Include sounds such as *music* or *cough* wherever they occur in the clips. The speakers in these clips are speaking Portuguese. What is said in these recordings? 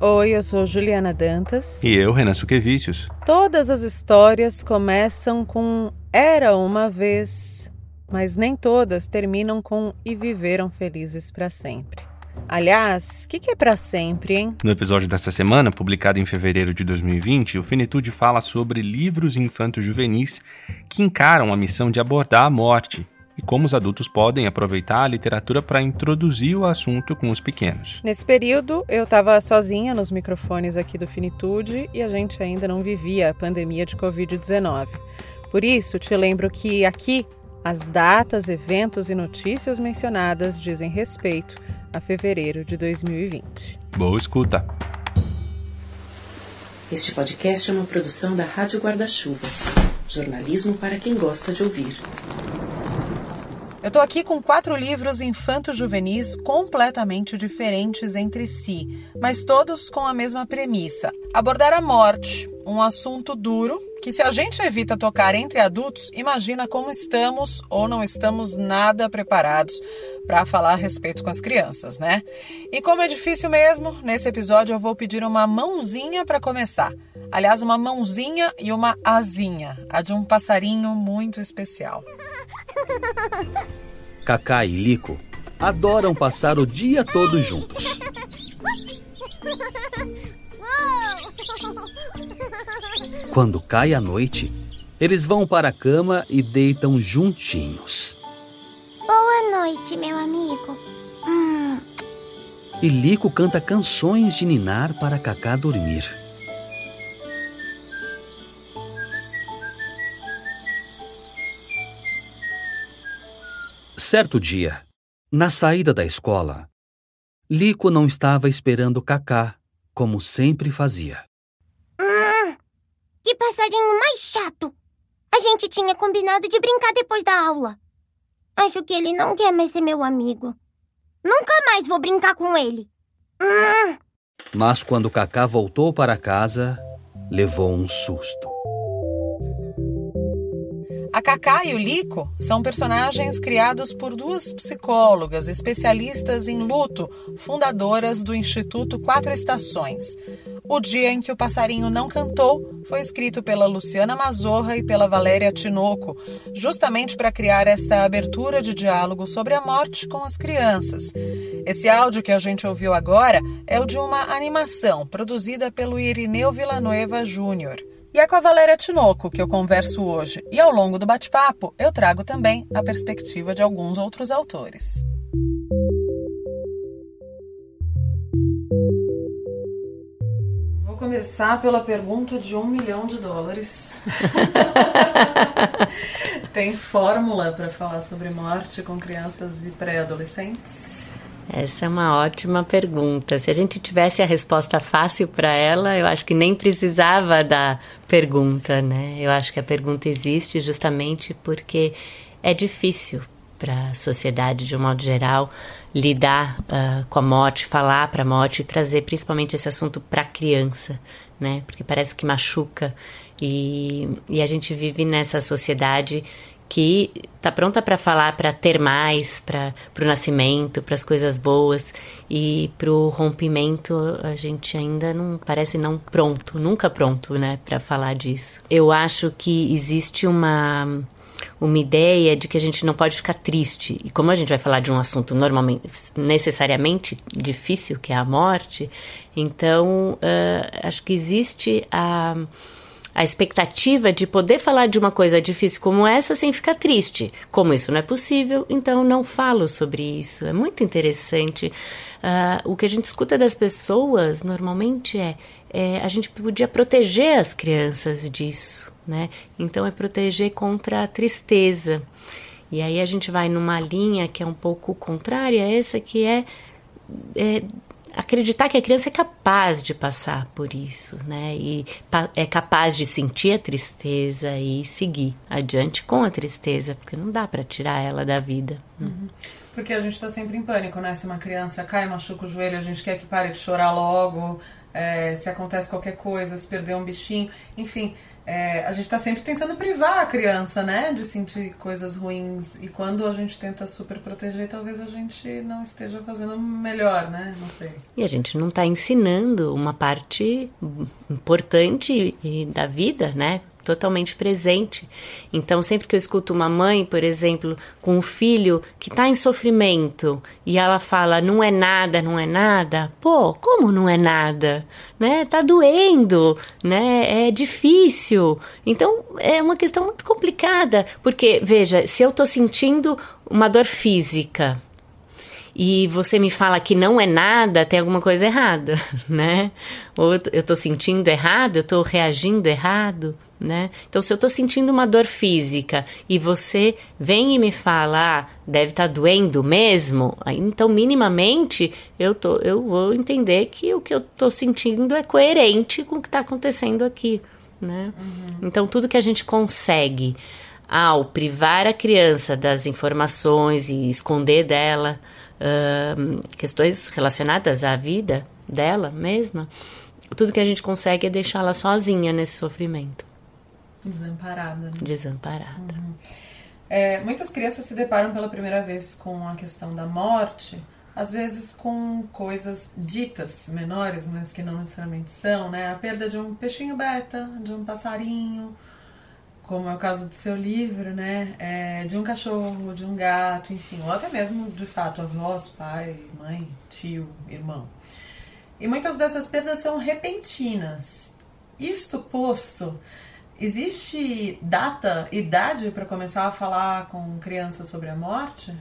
Oi, eu sou Juliana Dantas. E eu, Renan Suquevicius. Todas as histórias começam com Era uma vez, mas nem todas terminam com E viveram felizes para sempre. Aliás, o que, que, é para sempre, hein? No episódio dessa semana, publicado em fevereiro de 2020, o Finitude fala sobre livros infantos juvenis que encaram a missão de abordar a morte e como os adultos podem aproveitar a literatura para introduzir o assunto com os pequenos. Nesse período, eu estava sozinha nos microfones aqui do Finitude e a gente ainda não vivia a pandemia de Covid-19. Por isso, te lembro que aqui as datas, eventos e notícias mencionadas dizem respeito a fevereiro de 2020. Boa escuta! Este podcast é uma produção da Rádio Guarda-Chuva. Jornalismo para quem gosta de ouvir. Eu estou aqui com quatro livros infanto-juvenis completamente diferentes entre si, mas todos com a mesma premissa: abordar a morte, um assunto duro que, se a gente evita tocar entre adultos, imagina como estamos ou não estamos nada preparados para falar a respeito com as crianças, né? E como é difícil mesmo, nesse episódio eu vou pedir uma mãozinha para começar. Aliás, uma mãozinha e uma asinha, a de um passarinho muito especial. Cacá e Lico adoram passar o dia todo juntos. *laughs* Quando cai a noite, eles vão para a cama e deitam juntinhos. Boa noite, meu amigo. Hum. E Lico canta canções de ninar para Cacá dormir. Certo dia, na saída da escola, Lico não estava esperando Cacá, como sempre fazia. Que passarinho mais chato! A gente tinha combinado de brincar depois da aula. Acho que ele não quer mais ser meu amigo. Nunca mais vou brincar com ele. Hum. Mas quando Cacá voltou para casa, levou um susto. A Cacá e o Lico são personagens criados por duas psicólogas especialistas em luto, fundadoras do Instituto Quatro Estações. O Dia em que o Passarinho Não Cantou foi escrito pela Luciana Mazorra e pela Valéria Tinoco, justamente para criar esta abertura de diálogo sobre a morte com as crianças. Esse áudio que a gente ouviu agora é o de uma animação produzida pelo Irineu Villanueva Júnior. E é com a Valéria Tinoco que eu converso hoje, e ao longo do bate-papo eu trago também a perspectiva de alguns outros autores. Vou começar pela pergunta de um milhão de dólares. *laughs* Tem fórmula para falar sobre morte com crianças e pré-adolescentes? Essa é uma ótima pergunta. Se a gente tivesse a resposta fácil para ela, eu acho que nem precisava da pergunta, né? Eu acho que a pergunta existe justamente porque é difícil para a sociedade de um modo geral lidar uh, com a morte, falar para a morte e trazer principalmente esse assunto para a criança, né? Porque parece que machuca e, e a gente vive nessa sociedade que está pronta para falar, para ter mais, para o nascimento, para as coisas boas e para o rompimento a gente ainda não parece não pronto, nunca pronto, né, para falar disso. Eu acho que existe uma uma ideia de que a gente não pode ficar triste e como a gente vai falar de um assunto normalmente necessariamente difícil que é a morte, então uh, acho que existe a a expectativa de poder falar de uma coisa difícil como essa sem ficar triste. Como isso não é possível, então não falo sobre isso. É muito interessante. Uh, o que a gente escuta das pessoas normalmente é, é, a gente podia proteger as crianças disso, né? Então é proteger contra a tristeza. E aí a gente vai numa linha que é um pouco contrária a essa, que é, é acreditar que a criança é capaz de passar por isso, né? E é capaz de sentir a tristeza e seguir adiante com a tristeza, porque não dá para tirar ela da vida. Uhum. Porque a gente está sempre em pânico, né? Se uma criança cai, machuca o joelho, a gente quer que pare de chorar logo. É, se acontece qualquer coisa, se perder um bichinho, enfim. é, a gente está sempre tentando privar a criança, né, de sentir coisas ruins. E quando a gente tenta super proteger, talvez a gente não esteja fazendo melhor, né? Não sei. E a gente não está ensinando uma parte importante da vida, né? Totalmente presente. Então, sempre que eu escuto uma mãe, por exemplo, com um filho que está em sofrimento e ela fala não é nada, não é nada, pô, como não é nada, né? Tá doendo, né? É difícil. Então, é uma questão muito complicada, porque veja, se eu estou sentindo uma dor física, e você me fala que não é nada, tem alguma coisa errada, *laughs* né? Ou eu tô sentindo errado, eu tô reagindo errado né? Então, se eu estou sentindo uma dor física e você vem e me fala, ah, deve estar tá doendo mesmo, então minimamente eu, tô, eu vou entender que o que eu estou sentindo é coerente com o que está acontecendo aqui, né? Uhum. Então, tudo que a gente consegue ao privar a criança das informações e esconder dela uh, questões relacionadas à vida dela mesma, tudo que a gente consegue é deixá-la sozinha nesse sofrimento. Desamparada. Né? Desamparada. Uhum. É, muitas crianças se deparam pela primeira vez com a questão da morte, às vezes com coisas ditas menores, mas que não necessariamente são, né? A perda de um peixinho beta, de um passarinho, como é o caso do seu livro, né? É, de um cachorro, de um gato, enfim, ou até mesmo, de fato, avós, pai, mãe, tio, irmão. E muitas dessas perdas são repentinas. Isto posto, Existe data, idade para começar a falar com crianças sobre a morte?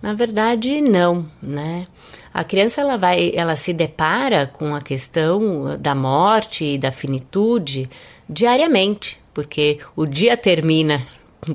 Na verdade, não, né? A criança ela vai, ela se depara com a questão da morte e da finitude diariamente, porque o dia termina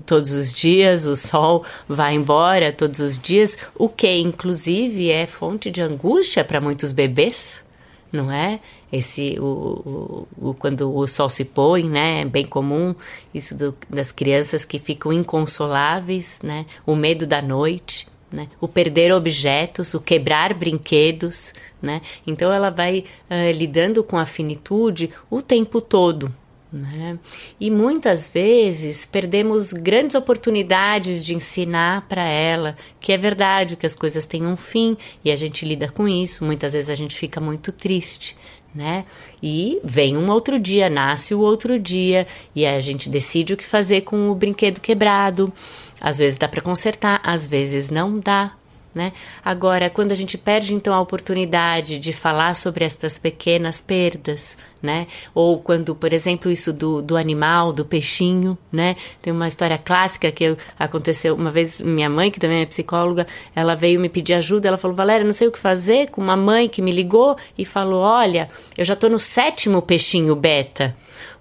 todos os dias, o sol vai embora todos os dias, o que inclusive é fonte de angústia para muitos bebês, não é? Esse o, o, o, quando o sol se põe, né, é bem comum isso do, das crianças que ficam inconsoláveis, né, o medo da noite, né, o perder objetos, o quebrar brinquedos, né, então ela vai uh, lidando com a finitude o tempo todo, né? E muitas vezes perdemos grandes oportunidades de ensinar para ela que é verdade que as coisas têm um fim e a gente lida com isso. Muitas vezes a gente fica muito triste, né? E vem um outro dia, nasce o outro dia e a gente decide o que fazer com o brinquedo quebrado. Às vezes dá para consertar, às vezes não dá, né? Agora, quando a gente perde então a oportunidade de falar sobre estas pequenas perdas, né? Ou quando, por exemplo, isso do, do animal, do peixinho, né? Tem uma história clássica que aconteceu uma vez, minha mãe, que também é psicóloga, ela veio me pedir ajuda, ela falou, Valéria, não sei o que fazer, com uma mãe que me ligou e falou, olha, eu já tô no sétimo peixinho beta,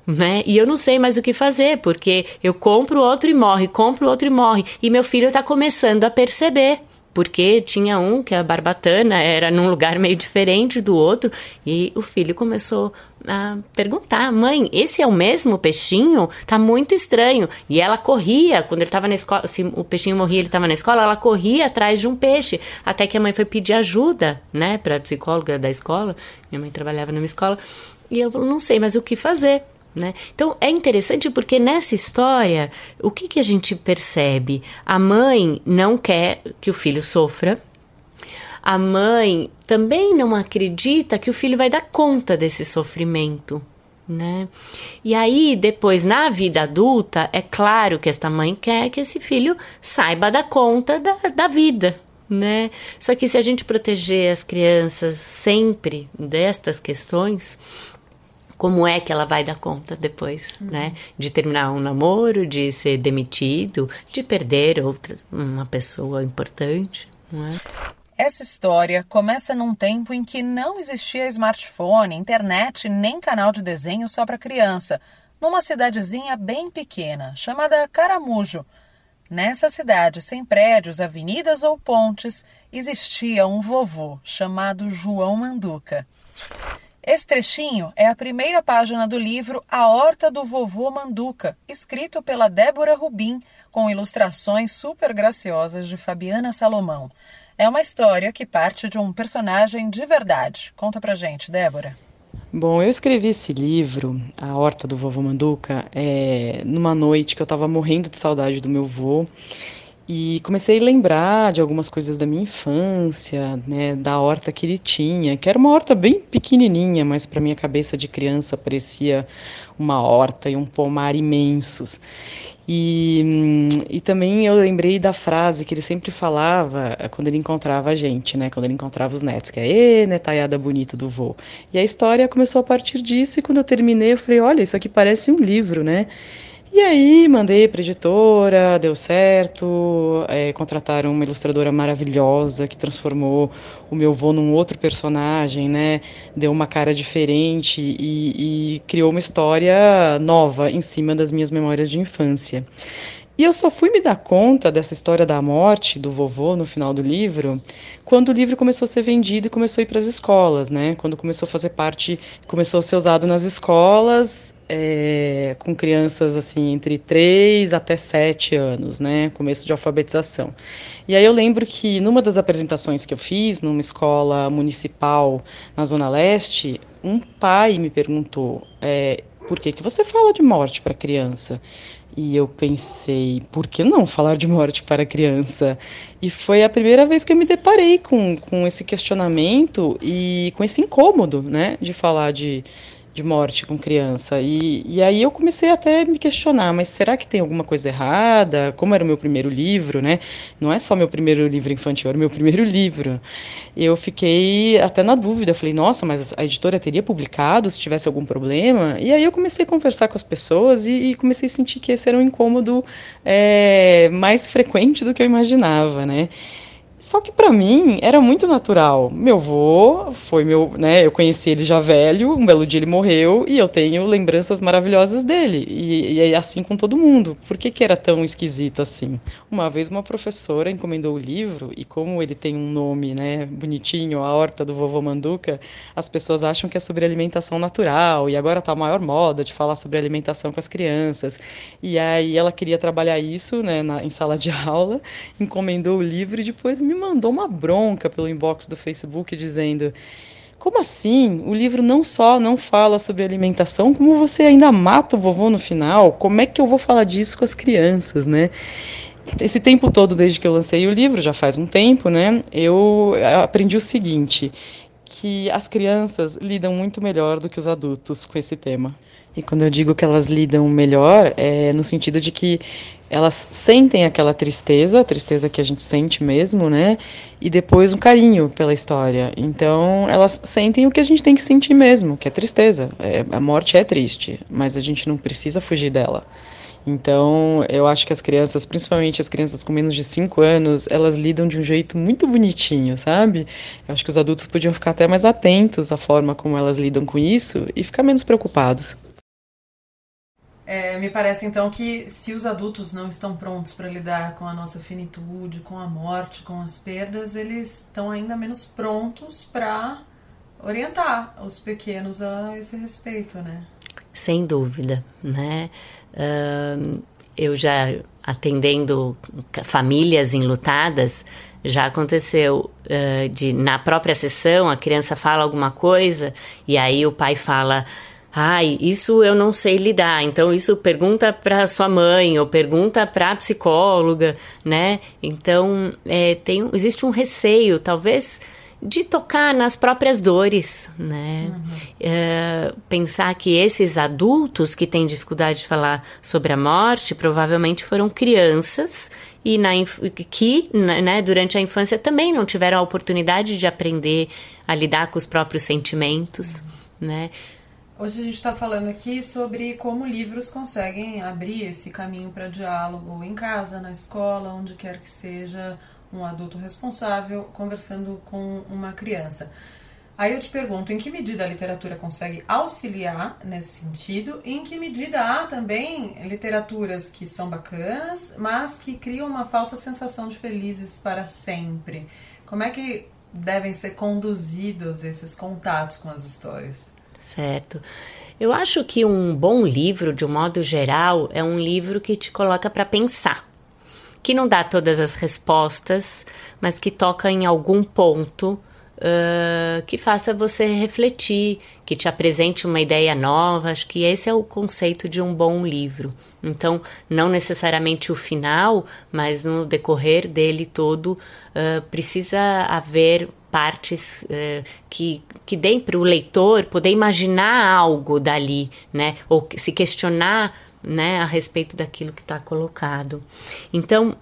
né? E eu não sei mais o que fazer, porque eu compro outro e morre, compro outro e morre, e meu filho está começando a perceber porque tinha um que a barbatana era num lugar meio diferente do outro e o filho começou a perguntar: "Mãe, esse é o mesmo peixinho? Tá muito estranho". E ela corria quando ele estava na escola, se o peixinho morria, ele estava na escola, ela corria atrás de um peixe, até que a mãe foi pedir ajuda, né, para a psicóloga da escola. Minha mãe trabalhava numa escola e eu "Não sei mais o que fazer". Né? Então é interessante porque nessa história, o que, que a gente percebe? A mãe não quer que o filho sofra, a mãe também não acredita que o filho vai dar conta desse sofrimento. Né? E aí, depois, na vida adulta, é claro que esta mãe quer que esse filho saiba dar conta da, da vida, né? Só que se a gente proteger as crianças sempre destas questões, como é que ela vai dar conta depois, uhum. né? De terminar um namoro, de ser demitido, de perder outras, uma pessoa importante, não é? Essa história começa num tempo em que não existia smartphone, internet nem canal de desenho só para criança, numa cidadezinha bem pequena, chamada Caramujo. Nessa cidade, sem prédios, avenidas ou pontes, existia um vovô chamado João Manduca. Esse trechinho é a primeira página do livro A Horta do Vovô Manduca, escrito pela Débora Rubim, com ilustrações super graciosas de Fabiana Salomão. É uma história que parte de um personagem de verdade. Conta pra gente, Débora. Bom, eu escrevi esse livro, A Horta do Vovô Manduca, é, numa noite que eu estava morrendo de saudade do meu vô e comecei a lembrar de algumas coisas da minha infância, né, da horta que ele tinha, que era uma horta bem pequenininha, mas para minha cabeça de criança parecia uma horta e um pomar imensos. E, e também eu lembrei da frase que ele sempre falava quando ele encontrava a gente, né? Quando ele encontrava os netos, que é Ê, netaiada bonita do vô. E a história começou a partir disso, e quando eu terminei, eu falei, olha, isso aqui parece um livro, né? E aí mandei para editora, deu certo, é, contrataram uma ilustradora maravilhosa que transformou o meu vô num outro personagem, né? Deu uma cara diferente e, e criou uma história nova em cima das minhas memórias de infância. E eu só fui me dar conta dessa história da morte do vovô no final do livro quando o livro começou a ser vendido e começou a ir para as escolas, né? Quando começou a fazer parte, começou a ser usado nas escolas é, com crianças assim entre 3 até 7 anos, né? Começo de alfabetização. E aí eu lembro que numa das apresentações que eu fiz numa escola municipal na Zona Leste, um pai me perguntou é, por que, que você fala de morte para criança? E eu pensei, por que não falar de morte para criança? E foi a primeira vez que eu me deparei com, com esse questionamento e com esse incômodo, né, de falar de, de morte com criança. E, e aí eu comecei até a me questionar, mas será que tem alguma coisa errada? Como era o meu primeiro livro, né? Não é só meu primeiro livro infantil, era o meu *laughs* primeiro livro. Eu fiquei até na dúvida, falei, nossa, mas a editora teria publicado se tivesse algum problema? E aí eu comecei a conversar com as pessoas e, e comecei a sentir que esse era um incômodo é, mais frequente do que eu imaginava, né? Só que para mim era muito natural. Meu avô foi meu, né? Eu conheci ele já velho, um belo dia ele morreu e eu tenho lembranças maravilhosas dele. E, é assim com todo mundo. Por que, que era tão esquisito assim? Uma vez uma professora encomendou o livro e como ele tem um nome, né, bonitinho, a horta do vovô Manduca, as pessoas acham que é sobre alimentação natural e agora tá a maior moda de falar sobre alimentação com as crianças. E aí ela queria trabalhar isso, né, na, em sala de *laughs* aula, encomendou o livro e depois me mandou uma bronca pelo inbox do Facebook dizendo: como assim? O livro não só não fala sobre alimentação, como você ainda mata o vovô no final? Como é que eu vou falar disso com as crianças, né? Esse tempo todo, desde que eu lancei o livro, já faz um tempo, né? Eu aprendi o seguinte: que as crianças lidam muito melhor do que os adultos com esse tema. E quando eu digo que elas lidam melhor, é no sentido de que elas sentem aquela tristeza, a tristeza que a gente sente mesmo, né? E depois um carinho pela história. Então, elas sentem o que a gente tem que sentir mesmo, que é tristeza. É, a morte é triste, mas a gente não precisa fugir dela. Então, eu acho que as crianças, principalmente as crianças com menos de 5 anos, elas lidam de um jeito muito bonitinho, sabe? Eu acho que os adultos podiam ficar até mais atentos à forma como elas lidam com isso e ficar menos preocupados. É, me parece então que se os adultos não estão prontos para lidar com a nossa finitude, com a morte, com as perdas, eles estão ainda menos prontos para orientar os pequenos a esse respeito, né? Sem dúvida, né? Uh, eu já atendendo famílias enlutadas, já aconteceu uh, de na própria sessão a criança fala alguma coisa e aí o pai fala Ai, isso eu não sei lidar. Então isso pergunta para sua mãe ou pergunta para a psicóloga, né? Então é, tem, existe um receio, talvez de tocar nas próprias dores, né? Uhum. É, pensar que esses adultos que têm dificuldade de falar sobre a morte provavelmente foram crianças e na, que né, durante a infância também não tiveram a oportunidade de aprender a lidar com os próprios sentimentos, uhum. né? Hoje a gente está falando aqui sobre como livros conseguem abrir esse caminho para diálogo em casa, na escola, onde quer que seja um adulto responsável conversando com uma criança. Aí eu te pergunto, em que medida a literatura consegue auxiliar nesse sentido? E em que medida há também literaturas que são bacanas, mas que criam uma falsa sensação de felizes para sempre? Como é que devem ser conduzidos esses contatos com as histórias? Certo. Eu acho que um bom livro, de um modo geral, é um livro que te coloca para pensar, que não dá todas as respostas, mas que toca em algum ponto uh, que faça você refletir, que te apresente uma ideia nova. Acho que esse é o conceito de um bom livro. Então, não necessariamente o final, mas no decorrer dele todo, uh, precisa haver partes uh, que, que deem para o leitor poder imaginar algo dali, né? Ou se questionar né, a respeito daquilo que está colocado. Então,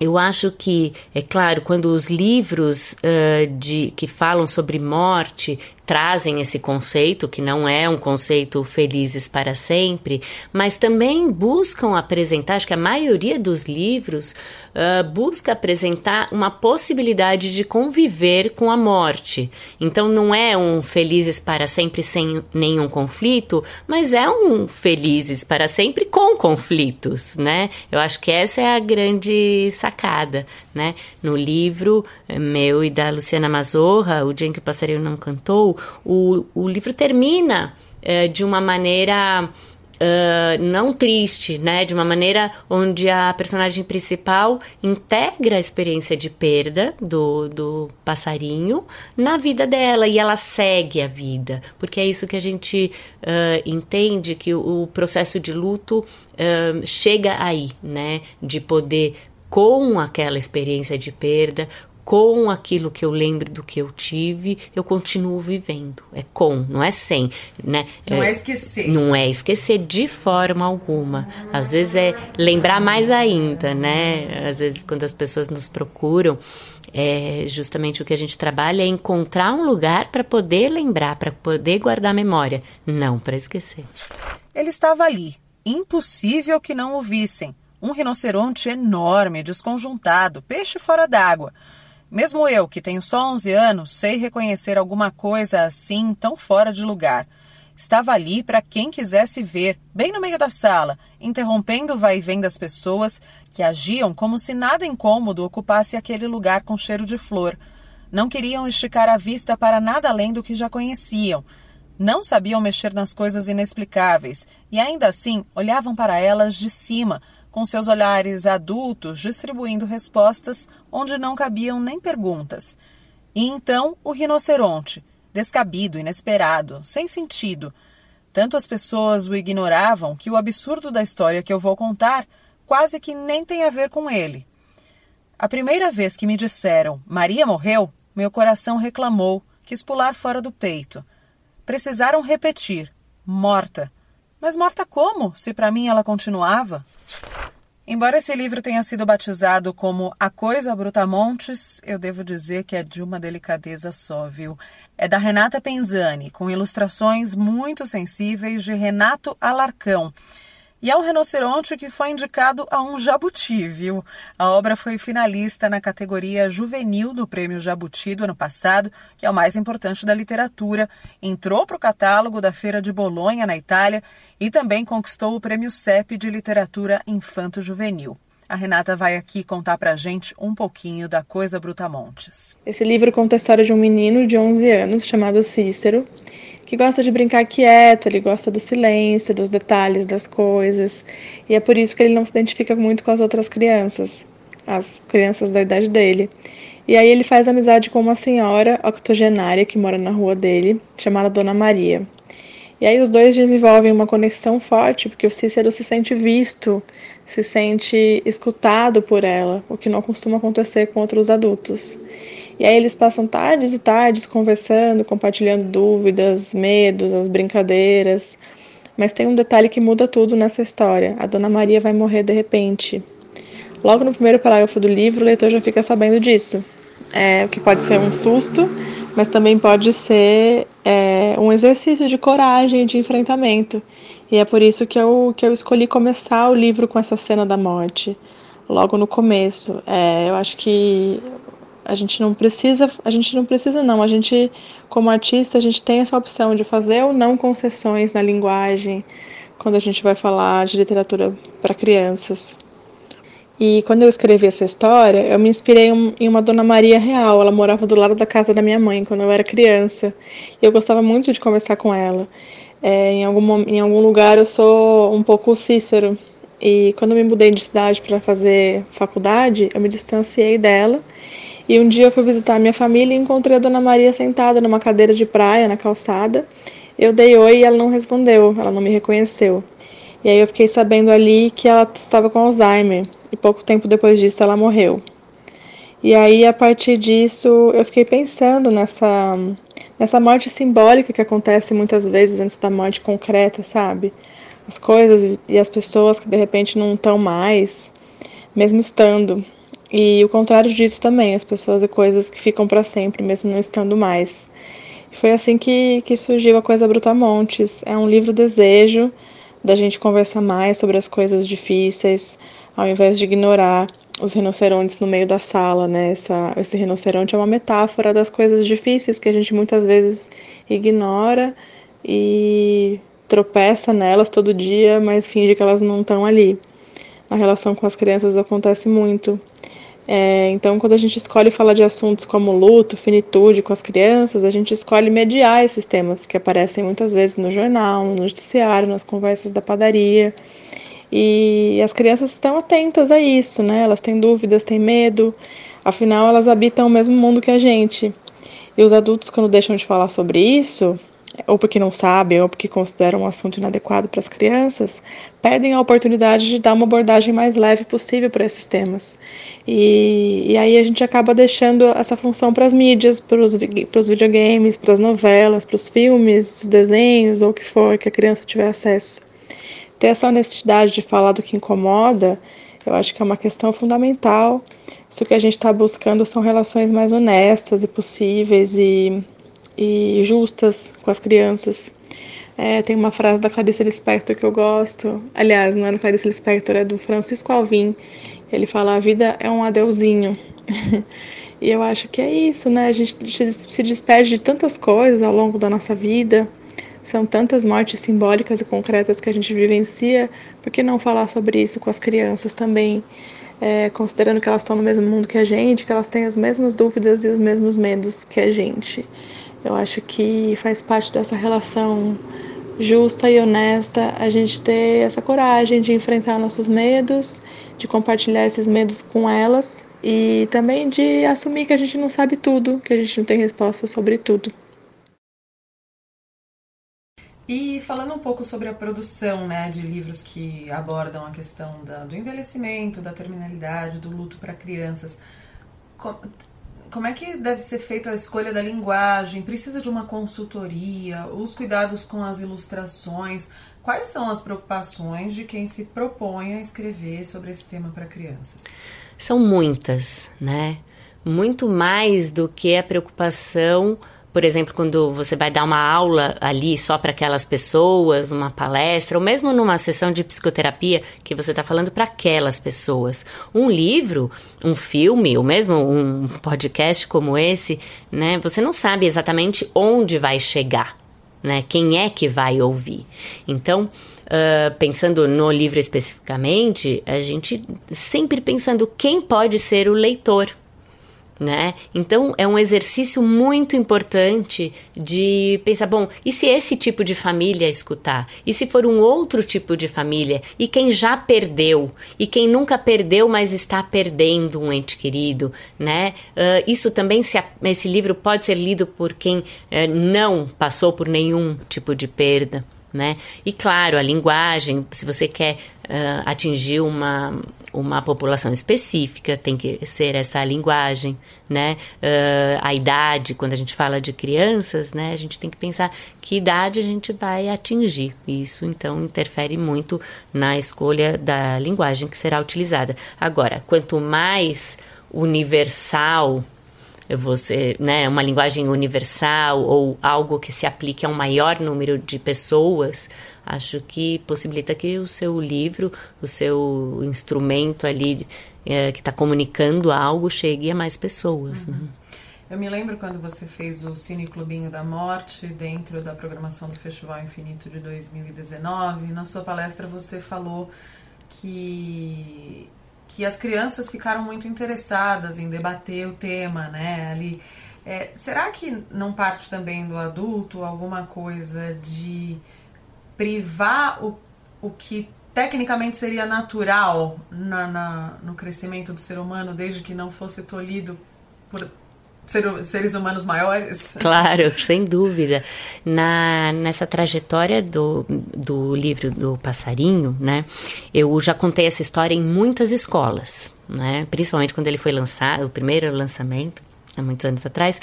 eu acho que, é claro, quando os livros uh, de, que falam sobre morte trazem esse conceito, que não é um conceito felizes para sempre, mas também buscam apresentar, acho que a maioria dos livros uh, busca apresentar uma possibilidade de conviver com a morte. Então não é um felizes para sempre sem nenhum conflito, mas é um felizes para sempre com conflitos, né? Eu acho que essa é a grande sacada, né? No livro eh, meu e da Luciana Mazorra, O Dia em que o Passarinho Não Cantou, o, o livro termina é, de uma maneira uh, não triste, né? De uma maneira onde a personagem principal integra a experiência de perda do, do passarinho na vida dela e ela segue a vida, porque é isso que a gente uh, entende que o, o, processo de luto uh, chega aí, né? De poder com aquela experiência de perda, com aquilo que eu lembro do que eu tive, eu continuo vivendo. É com, não é sem, né? Não é, é esquecer. Não é esquecer de forma alguma. Às vezes é lembrar mais ainda, né? Às vezes quando as pessoas nos procuram, é justamente o que a gente trabalha é encontrar um lugar para poder lembrar, para poder guardar memória, não para esquecer. Ele estava ali, impossível que não o vissem. Um rinoceronte enorme, desconjuntado, peixe fora d'água. Mesmo eu, que tenho só 11 anos, sei reconhecer alguma coisa assim tão fora de lugar. Estava ali para quem quisesse ver, bem no meio da sala, interrompendo o vai e vem das pessoas que agiam como se nada incômodo ocupasse aquele lugar com cheiro de flor. Não queriam esticar a vista para nada além do que já conheciam. Não sabiam mexer nas coisas inexplicáveis e ainda assim olhavam para elas de cima, com seus olhares adultos distribuindo respostas onde não cabiam nem perguntas. E então o rinoceronte, descabido, inesperado, sem sentido. Tanto as pessoas o ignoravam que o absurdo da história que eu vou contar quase que nem tem a ver com ele. A primeira vez que me disseram Maria morreu, meu coração reclamou, quis pular fora do peito. Precisaram repetir: morta. Mas morta como, se para mim ela continuava? Embora esse livro tenha sido batizado como A Coisa Brutamontes, eu devo dizer que é de uma delicadeza só, viu? É da Renata Penzani, com ilustrações muito sensíveis de Renato Alarcão. E é um rinoceronte que foi indicado a um jabuti, viu? A obra foi finalista na categoria juvenil do Prêmio Jabuti do ano passado, que é o mais importante da literatura. Entrou para o catálogo da Feira de Bolonha, na Itália, e também conquistou o Prêmio CEP de Literatura Infanto-Juvenil. A Renata vai aqui contar pra gente um pouquinho da Coisa Brutamontes. Esse livro conta a história de um menino de 11 anos chamado Cícero, que gosta de brincar quieto, ele gosta do silêncio, dos detalhes das coisas, e é por isso que ele não se identifica muito com as outras crianças, as crianças da idade dele. E aí ele faz amizade com uma senhora octogenária que mora na rua dele, chamada Dona Maria. E aí os dois desenvolvem uma conexão forte, porque o Cícero se sente visto, se sente escutado por ela, o que não costuma acontecer com outros adultos. E aí eles passam tardes e tardes conversando, compartilhando dúvidas, medos, as brincadeiras. Mas tem um detalhe que muda tudo nessa história. A Dona Maria vai morrer de repente. Logo no primeiro parágrafo do livro, o leitor já fica sabendo disso. É, o que pode ser um susto, mas também pode ser é, um exercício de coragem, de enfrentamento. E é por isso que eu, que eu escolhi começar o livro com essa cena da morte, logo no começo. É, eu acho que a gente não precisa, a gente não precisa não, a gente como artista, a gente tem essa opção de fazer ou não concessões na linguagem quando a gente vai falar de literatura para crianças. E quando eu escrevi essa história, eu me inspirei em uma Dona Maria real. Ela morava do lado da casa da minha mãe quando eu era criança. E eu gostava muito de conversar com ela. É, em, algum, em algum lugar eu sou um pouco Cícero. E quando eu me mudei de cidade para fazer faculdade, eu me distanciei dela E um dia eu fui visitar a minha família e encontrei a Dona Maria sentada numa cadeira de praia na calçada. Eu dei oi e ela não respondeu, ela não me reconheceu. E aí eu fiquei sabendo ali que ela estava com Alzheimer e pouco tempo depois disso ela morreu. E aí a partir disso eu fiquei pensando nessa nessa morte simbólica que acontece muitas vezes antes da morte concreta, sabe? As coisas e as pessoas que de repente não estão mais, mesmo estando. E o contrário disso também, as pessoas e coisas que ficam para sempre, mesmo não estando mais. Foi assim que, que surgiu a Coisa Brutamontes. É um livro desejo da gente conversar mais sobre as coisas difíceis, ao invés de ignorar os rinocerontes no meio da sala, né? Essa, esse rinoceronte é uma metáfora das coisas difíceis que a gente muitas vezes ignora e tropeça nelas todo dia, mas finge que elas não estão ali. Na relação com as crianças acontece muito. É, então, quando a gente escolhe falar de assuntos como luto, finitude com as crianças, a gente escolhe mediar esses temas que aparecem muitas vezes no jornal, no noticiário, nas conversas da padaria. E as crianças estão atentas a isso, né? Elas têm dúvidas, têm medo, afinal elas habitam o mesmo mundo que a gente. E os adultos, quando deixam de falar sobre isso, ou porque não sabem, ou porque consideram um assunto inadequado para as crianças, pedem a oportunidade de dar uma abordagem mais leve possível para esses temas. E, e, aí a gente acaba deixando essa função para as mídias, para os videogames, para as novelas, para os filmes, os desenhos, ou o que for que a criança tiver acesso ter essa honestidade de falar do que incomoda, eu acho que é uma questão fundamental. Se o que a gente está buscando são relações mais honestas e possíveis e, e justas com as crianças. É, tem uma frase da Clarice Lispector que eu gosto. Aliás, não é do Clarice Lispector, é do Francisco Alvim. Ele fala: a vida é um adeuzinho. *laughs* e eu acho que é isso, né? A gente se despede de tantas coisas ao longo da nossa vida são tantas mortes simbólicas e concretas que a gente vivencia, por que não falar sobre isso com as crianças também? É, considerando que elas estão no mesmo mundo que a gente, que elas têm as mesmas dúvidas e os mesmos medos que a gente. Eu acho que faz parte dessa relação justa e honesta a gente ter essa coragem de enfrentar nossos medos, de compartilhar esses medos com elas e também de assumir que a gente não sabe tudo, que a gente não tem resposta sobre tudo. E falando um pouco sobre a produção né, de livros que abordam a questão da, do envelhecimento, da terminalidade, do luto para crianças, como é que deve ser feita a escolha da linguagem? Precisa de uma consultoria? Os cuidados com as ilustrações? Quais são as preocupações de quem se propõe a escrever sobre esse tema para crianças? São muitas, né? Muito mais do que a preocupação por exemplo, quando você vai dar uma aula ali só para aquelas pessoas, uma palestra, ou mesmo numa sessão de psicoterapia que você está falando para aquelas pessoas. Um livro, um filme, ou mesmo um podcast como esse, né? Você não sabe exatamente onde vai chegar, né? Quem é que vai ouvir. Então, Uh, pensando no livro especificamente, a gente sempre pensando quem pode ser o leitor né? Então é um exercício muito importante de pensar, bom, e se esse tipo de família escutar? E se for um outro tipo de família? E quem já perdeu? E quem nunca perdeu, mas está perdendo um ente querido, né? Uh, isso também, se esse livro pode ser lido por quem uh, não passou por nenhum tipo de perda. Né? E claro, a linguagem, se você quer uh, atingir uma, uma população específica, tem que ser essa linguagem, né? Uh, a idade, quando a gente fala de crianças, né? A gente tem que pensar que idade a gente vai atingir. Isso, então, interfere muito na escolha da linguagem que será utilizada. Agora, quanto mais universal você, né, uma linguagem universal ou algo que se aplique a um maior número de pessoas, acho que possibilita que o seu livro, o seu instrumento ali é, que está comunicando algo chegue a mais pessoas. Uhum. Né? Eu me lembro quando você fez o Cine Clubinho da Morte dentro da programação do Festival Infinito de 2019. Na sua palestra você falou que que as crianças ficaram muito interessadas em debater o tema, né? Ali, é, será que não parte também do adulto alguma coisa de privar o, o que tecnicamente seria natural na, na, no crescimento do ser humano, desde que não fosse tolhido por ser, seres humanos maiores? *laughs* *laughs* Claro, sem dúvida. Na, nessa trajetória do, do livro do passarinho, né, eu já contei essa história em muitas escolas, né, principalmente quando ele foi lançado, o primeiro lançamento há muitos anos atrás,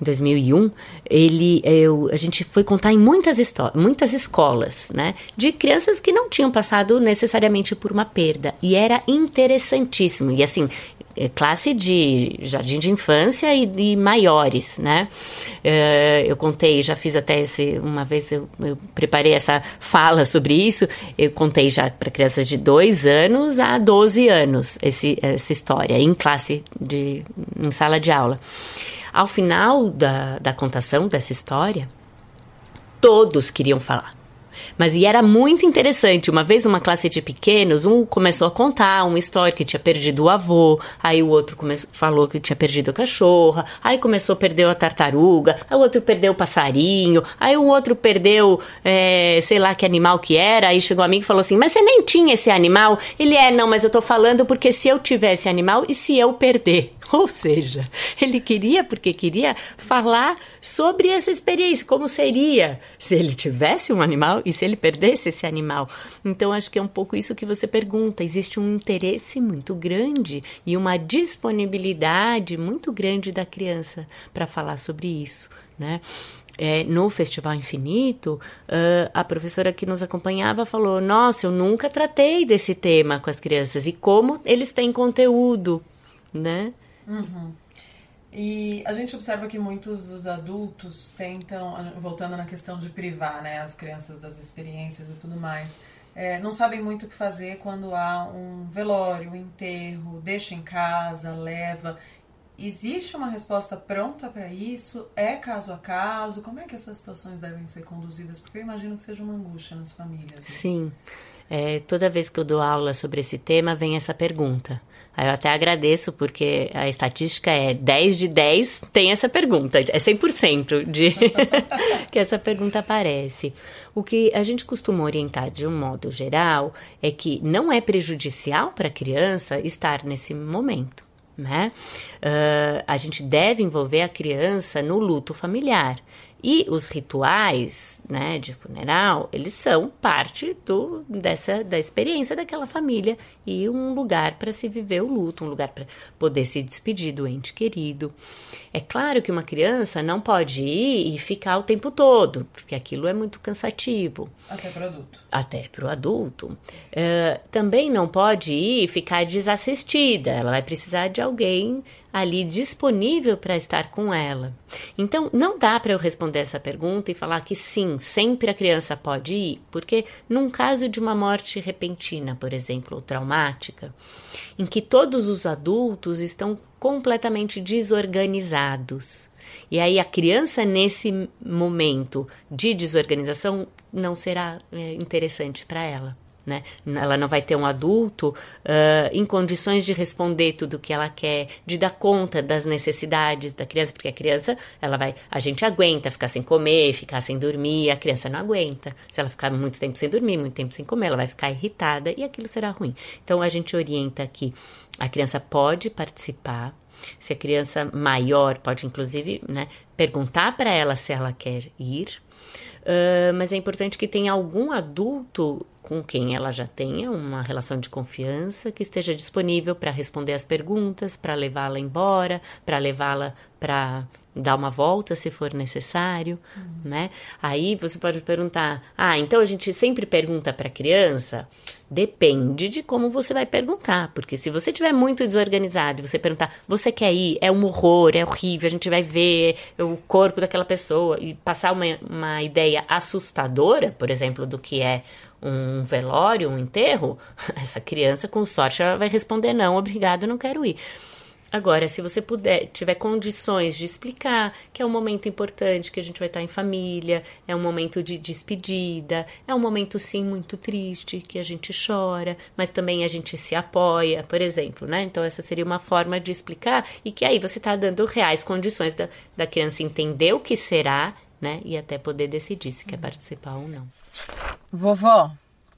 em 2001, ele, eu, a gente foi contar em muitas, muitas escolas, né, de crianças que não tinham passado necessariamente por uma perda, e era interessantíssimo, e assim, classe de jardim de infância e, de maiores, né? É, eu contei, já fiz até esse, uma vez eu, eu preparei essa fala sobre isso, eu contei já para crianças de 2 anos a 12 anos esse, essa história, em classe, de, em sala de aula. Ao final da, da contação dessa história, todos queriam falar. Mas e era muito interessante. Uma vez, uma classe de pequenos, um começou a contar uma história que tinha perdido o avô, aí o outro começou, falou que tinha perdido a cachorra, aí começou a perder a tartaruga, aí o outro perdeu o passarinho, aí o outro perdeu, é, sei lá que animal que era, aí chegou um amigo e falou assim: Mas você nem tinha esse animal? Ele é, não, mas eu tô falando porque se eu tivesse animal e se eu perder. *laughs* Ou seja, ele queria, porque queria falar sobre essa experiência, como seria se ele tivesse um animal e se ele perdesse esse animal. Então, acho que é um pouco isso que você pergunta. Existe um interesse muito grande e uma disponibilidade muito grande da criança para falar sobre isso, né? É, no Festival Infinito, uh, a professora que nos acompanhava falou: Nossa, eu nunca tratei desse tema com as crianças e como eles têm conteúdo, né? Uhum. E a gente observa que muitos dos adultos tentam, voltando na questão de privar né, as crianças das experiências e tudo mais, é, não sabem muito o que fazer quando há um velório, um enterro, deixa em casa, leva. Existe uma resposta pronta para isso? É caso a caso? Como é que essas situações devem ser conduzidas? Porque eu imagino que seja uma angústia nas famílias. Né? Sim. É, toda vez que eu dou aula sobre esse tema, vem essa pergunta. Aí eu até agradeço, porque a estatística é 10 de 10 tem essa pergunta. É 100% de *laughs* que essa pergunta aparece. O que a gente costuma orientar de um modo geral é que não é prejudicial para a criança estar nesse momento. Né? Uh, a gente deve envolver a criança no luto familiar. E os rituais, né, de funeral, eles são parte do, dessa da experiência daquela família e um lugar para se viver o luto, um lugar para poder se despedir do ente querido. É claro que uma criança não pode ir e ficar o tempo todo, porque aquilo é muito cansativo. Até para o adulto. Até para o adulto. Uh, também não pode ir e ficar desassistida. Ela vai precisar de alguém ali disponível para estar com ela. Então, não dá para eu responder essa pergunta e falar que sim, sempre a criança pode ir, porque num caso de uma morte repentina, por exemplo, ou traumática, em que todos os adultos estão completamente desorganizados. E aí a criança nesse momento de desorganização não será é, interessante para ela. Né? Ela não vai ter um adulto uh, em condições de responder tudo o que ela quer, de dar conta das necessidades da criança, porque a criança, ela vai, a gente aguenta ficar sem comer, ficar sem dormir, a criança não aguenta. Se ela ficar muito tempo sem dormir, muito tempo sem comer, ela vai ficar irritada e aquilo será ruim. Então a gente orienta que a criança pode participar, se a criança maior pode inclusive, né, perguntar para ela se ela quer ir. Uh, mas é importante que tenha algum adulto com quem ela já tenha uma relação de confiança, que esteja disponível para responder as perguntas, para levá-la embora, para levá-la para dar uma volta se for necessário, uhum. né? Aí você pode perguntar: "Ah, então a gente sempre pergunta para a criança?" Depende de como você vai perguntar, porque se você tiver muito desorganizado e você perguntar: "Você quer ir? É um horror, é horrível, a gente vai ver o corpo daquela pessoa" e passar uma, uma ideia assustadora, por exemplo, do que é um velório, um enterro, *laughs* essa criança, com sorte, ela vai responder: não, obrigado, não quero ir. Agora, se você puder, tiver condições de explicar que é um momento importante, que a gente vai estar em família, é um momento de despedida, é um momento sim muito triste, que a gente chora, mas também a gente se apoia, por exemplo, né? Então, essa seria uma forma de explicar e que aí você está dando reais condições da, da criança entender o que será né? E até poder decidir se quer participar ou não. Vovó,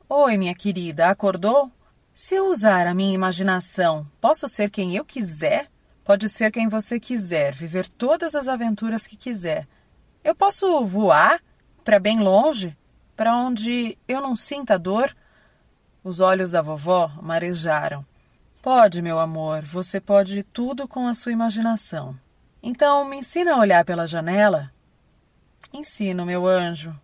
oi, minha querida, acordou? Se eu usar a minha imaginação, posso ser quem eu quiser? pode ser quem você quiser, viver todas as aventuras que quiser. Eu posso voar para bem longe, para onde eu não sinta dor? Os olhos da vovó marejaram. Pode, meu amor, você pode tudo com a sua imaginação. Então, me ensina a olhar pela janela? Ensino, meu anjo.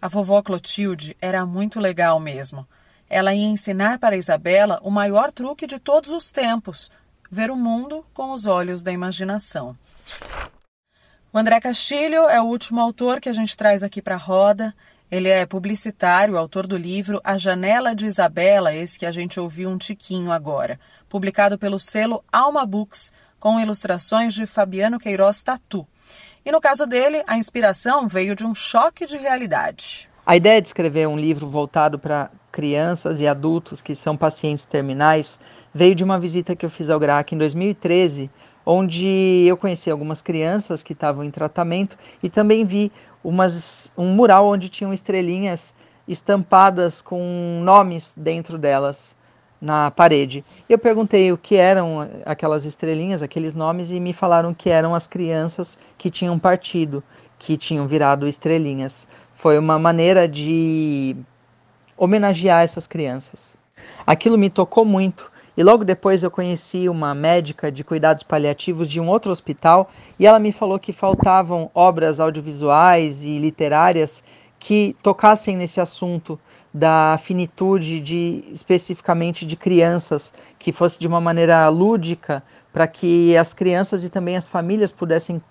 A vovó Clotilde era muito legal mesmo. Ela ia ensinar para Isabela o maior truque de todos os tempos: ver o mundo com os olhos da imaginação. O André Castilho é o último autor que a gente traz aqui para a roda. Ele é publicitário, autor do livro A Janela de Isabela, esse que a gente ouviu um tiquinho agora, publicado pelo selo Alma Books, com ilustrações de Fabiano Queiroz Tatu. E no caso dele, a inspiração veio de um choque de realidade. A ideia de escrever um livro voltado para crianças e adultos que são pacientes terminais veio de uma visita que eu fiz ao GRAC em 2013, onde eu conheci algumas crianças que estavam em tratamento e também vi umas, um mural onde tinham estrelinhas estampadas com nomes dentro delas na parede. Eu perguntei o que eram aquelas estrelinhas, aqueles nomes, e me falaram que eram as crianças que tinham partido, que tinham virado estrelinhas. Foi uma maneira de homenagear essas crianças. Aquilo me tocou muito. E logo depois eu conheci uma médica de cuidados paliativos de um outro hospital e ela me falou que faltavam obras audiovisuais e literárias que tocassem nesse assunto da finitude de especificamente de crianças, que fosse de uma maneira lúdica, para que as crianças e também as famílias pudessem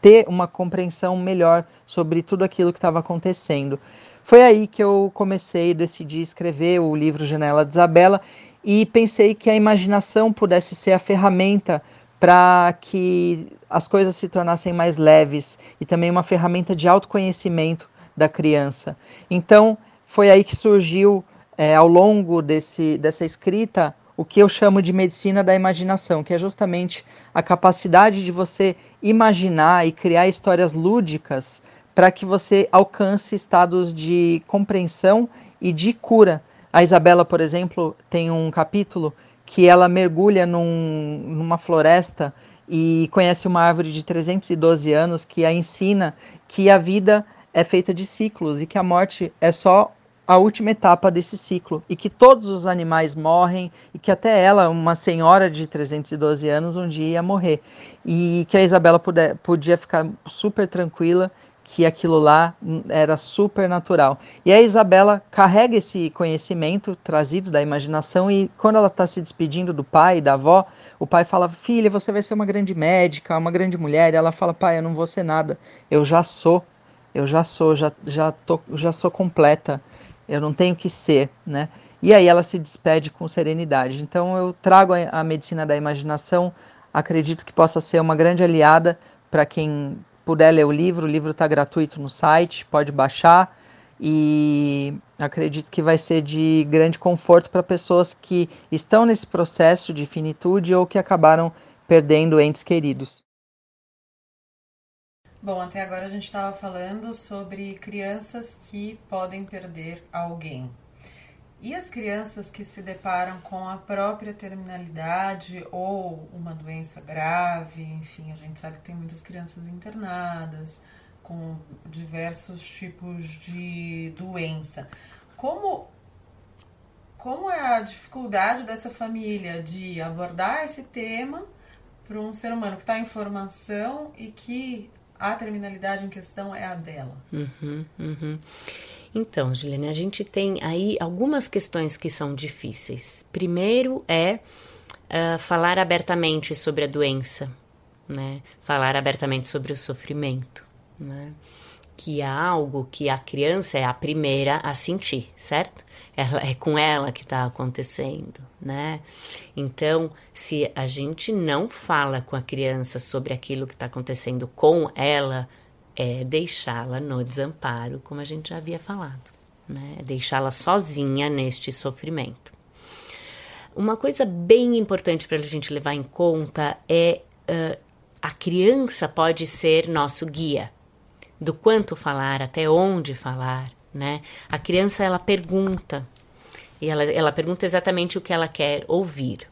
ter uma compreensão melhor sobre tudo aquilo que estava acontecendo. Foi aí que eu comecei, decidi escrever o livro Janela de Isabela e pensei que a imaginação pudesse ser a ferramenta para que as coisas se tornassem mais leves e também uma ferramenta de autoconhecimento da criança. Então, foi aí que surgiu, é, ao longo desse, dessa escrita, o que eu chamo de medicina da imaginação, que é justamente a capacidade de você imaginar e criar histórias lúdicas para que você alcance estados de compreensão e de cura. A Isabela, por exemplo, tem um capítulo que ela mergulha num, numa floresta e conhece uma árvore de 312 anos que a ensina que a vida é feita de ciclos e que a morte é só a última etapa desse ciclo e que todos os animais morrem e que até ela, uma senhora de 312 anos, um dia ia morrer e que a Isabela puder, podia ficar super tranquila que aquilo lá era super natural. E a Isabela carrega esse conhecimento trazido da imaginação e quando ela está se despedindo do pai e da avó, o pai fala: Filha, você vai ser uma grande médica, uma grande mulher. E ela fala: Pai, eu não vou ser nada. Eu já sou. Eu já sou, já, já, tô, já sou completa. Eu não tenho que ser, né? E aí ela se despede com serenidade. Então eu trago a, medicina da imaginação, acredito que possa ser uma grande aliada para quem puder ler o livro, o livro está gratuito no site, pode baixar e acredito que vai ser de grande conforto para pessoas que estão nesse processo de finitude ou que acabaram perdendo entes queridos. Bom, até agora a gente estava falando sobre crianças que podem perder alguém. E as crianças que se deparam com a própria terminalidade ou uma doença grave, enfim, a gente sabe que tem muitas crianças internadas com diversos tipos de doença. Como como é a dificuldade dessa família de abordar esse tema para um ser humano que está em formação e que a terminalidade em questão é a dela? Uhum, uhum. Então, Juliana, a gente tem aí algumas questões que são difíceis. Primeiro é uh, falar abertamente sobre a doença, né? Falar abertamente sobre o sofrimento, né? Que é algo que a criança é a primeira a sentir, certo? Ela, é com ela que está acontecendo, né? Então, se a gente não fala com a criança sobre aquilo que está acontecendo com ela, é deixá-la no desamparo, como a gente já havia falado, né? É deixá-la sozinha neste sofrimento. Uma coisa bem importante para a gente levar em conta é uh, a criança pode ser nosso guia do quanto falar, até onde falar, né? A criança ela pergunta e ela, ela pergunta exatamente o que ela quer ouvir.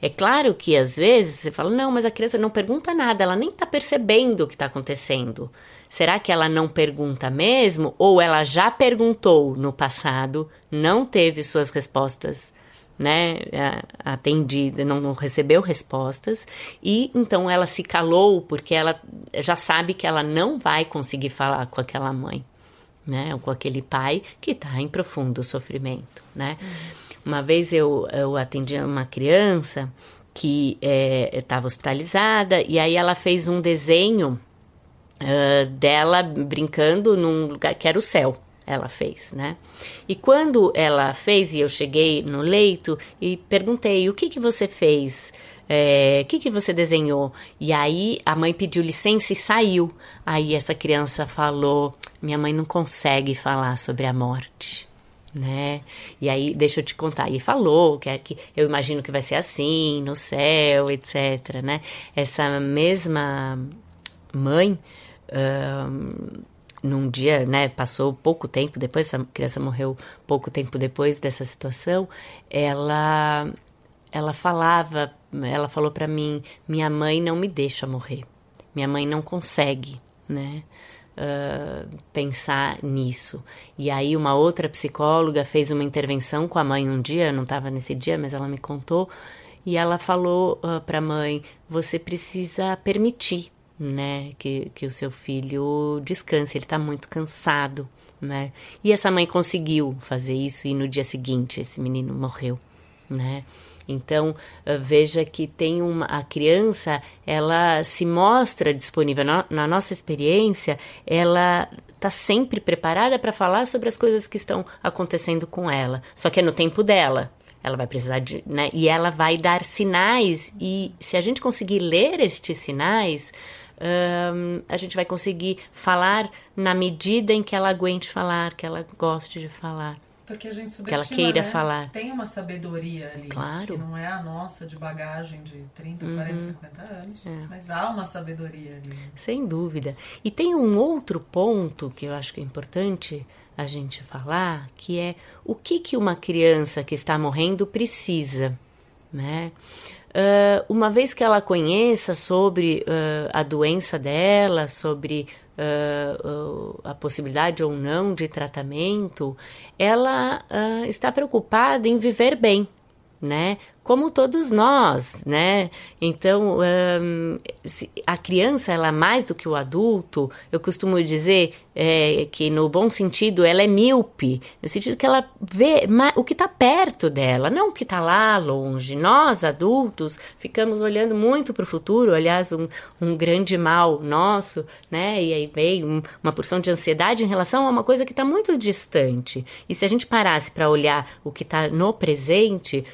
É claro que às vezes você fala, não, mas a criança não pergunta nada, ela nem está percebendo o que está acontecendo. Será que ela não pergunta mesmo? Ou ela já perguntou no passado, não teve suas respostas né, atendida, não, não, recebeu respostas e então ela se calou porque ela já sabe que ela não vai conseguir falar com aquela mãe, né, ou com aquele pai que está em profundo sofrimento, né. Uma vez eu, eu atendi uma criança que estava é, hospitalizada e aí ela fez um desenho uh, dela brincando num lugar que era o céu ela fez, né? E quando ela fez e eu cheguei no leito e perguntei o que que você fez, é, o que que você desenhou? E aí a mãe pediu licença e saiu. Aí essa criança falou: minha mãe não consegue falar sobre a morte. Né? E aí, deixa eu te contar. E falou que, é que eu imagino que vai ser assim, no céu, etc. Né? Essa mesma mãe num dia, né, passou pouco tempo depois, essa criança morreu pouco tempo depois dessa situação, ela ela falava, ela falou para mim, minha mãe não me deixa morrer, minha mãe não consegue, né, uh, pensar nisso. E aí uma outra psicóloga fez uma intervenção com a mãe um dia, não estava nesse dia, mas ela me contou, e ela falou uh, para a mãe, você precisa permitir né? Que, que o seu filho descanse, ele está muito cansado, né? E essa mãe conseguiu fazer isso e no dia seguinte esse menino morreu, né? Então eh, veja que tem uma a criança, ela se mostra disponível na, na nossa experiência, ela está sempre preparada para falar sobre as coisas que estão acontecendo com ela, só que é no tempo dela. Ela vai precisar de, né? E ela vai dar sinais e se a gente conseguir ler estes sinais, um, a gente vai conseguir falar na medida em que ela aguente falar, que ela goste de falar. Porque a gente que ela queira né? falar. Tem uma sabedoria ali. Claro. Que não é a nossa de bagagem de 30, uhum. 40, 50 anos. É. Mas há uma sabedoria ali. Sem dúvida. E tem um outro ponto que eu acho que é importante a gente falar, que é o que, que uma criança que está morrendo precisa, né? Uh, uma vez que ela conheça sobre uh, a doença dela, sobre uh, a possibilidade ou não de tratamento, ela está preocupada em viver bem, né? Como todos nós, né? Então, um, a criança, ela é mais do que o adulto, eu costumo dizer é, que, no bom sentido, ela é míope, no sentido que ela vê o que está perto dela, não o que está lá longe. Nós, adultos, ficamos olhando muito para o futuro, aliás, um, um, grande mal nosso, né? E aí vem um, uma porção de ansiedade em relação a uma coisa que está muito distante. E se a gente parasse para olhar o que está no presente,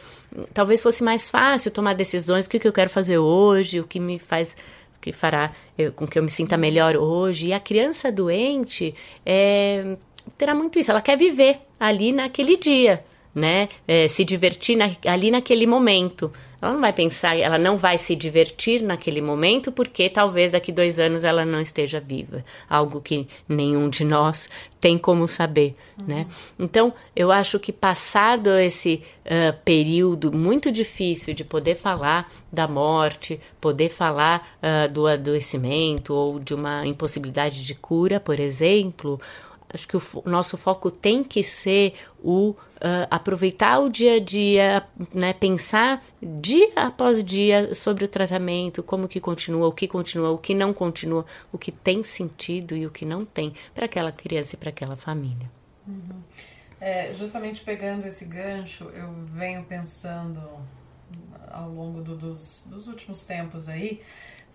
talvez fosse mais fácil tomar decisões, o que, que eu quero fazer hoje, o que me faz, que fará eu, com que eu me sinta melhor hoje. E a criança doente é, terá muito isso, ela quer viver ali naquele dia, né? É, se divertir na, ali naquele momento. Ela não vai pensar, ela não vai se divertir naquele momento porque talvez daqui dois anos ela não esteja viva. Algo que nenhum de nós tem como saber, uhum. né? Então, eu acho que passado esse uh, período muito difícil de poder falar da morte, poder falar uh, do adoecimento ou de uma impossibilidade de cura, por exemplo, acho que o nosso foco tem que ser o Uh, aproveitar o dia a dia, né, pensar dia após dia sobre o tratamento, como que continua, o que continua, o que não continua, o que tem sentido e o que não tem para aquela criança e para aquela família. Uhum. É, justamente pegando esse gancho, eu venho pensando ao longo do, dos, dos últimos tempos aí